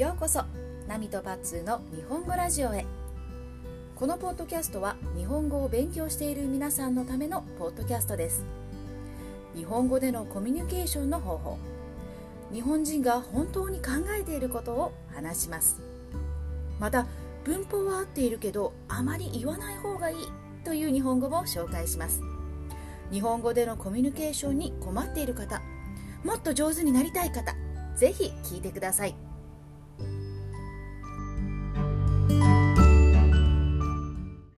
ようこそ。ナミとパッツーの日本語ラジオへ。このポッドキャストは日本語を勉強している皆さんのためのポッドキャストです。日本語でのコミュニケーションの方法。日本人が本当に考えていることを話します。また文法は合っているけどあまり言わない方がいいという日本語も紹介します。日本語でのコミュニケーションに困っている方もっと上手になりたい方ぜひ聞いてください。